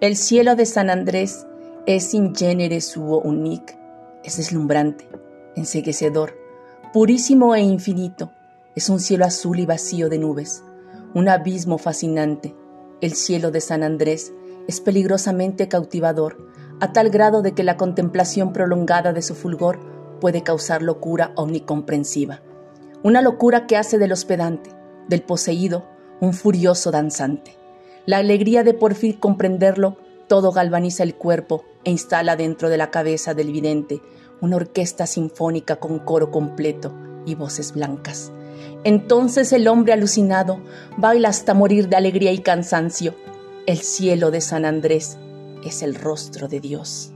El cielo de San Andrés es in genere suo unique, es deslumbrante, enseguecedor, purísimo e infinito. Es un cielo azul y vacío de nubes, un abismo fascinante. El cielo de San Andrés es peligrosamente cautivador, a tal grado de que la contemplación prolongada de su fulgor puede causar locura omnicomprensiva. Una locura que hace del hospedante, del poseído, un furioso danzante. La alegría de por fin comprenderlo todo galvaniza el cuerpo e instala dentro de la cabeza del vidente una orquesta sinfónica con coro completo y voces blancas. Entonces el hombre alucinado baila hasta morir de alegría y cansancio. El cielo de San Andrés es el rostro de Dios.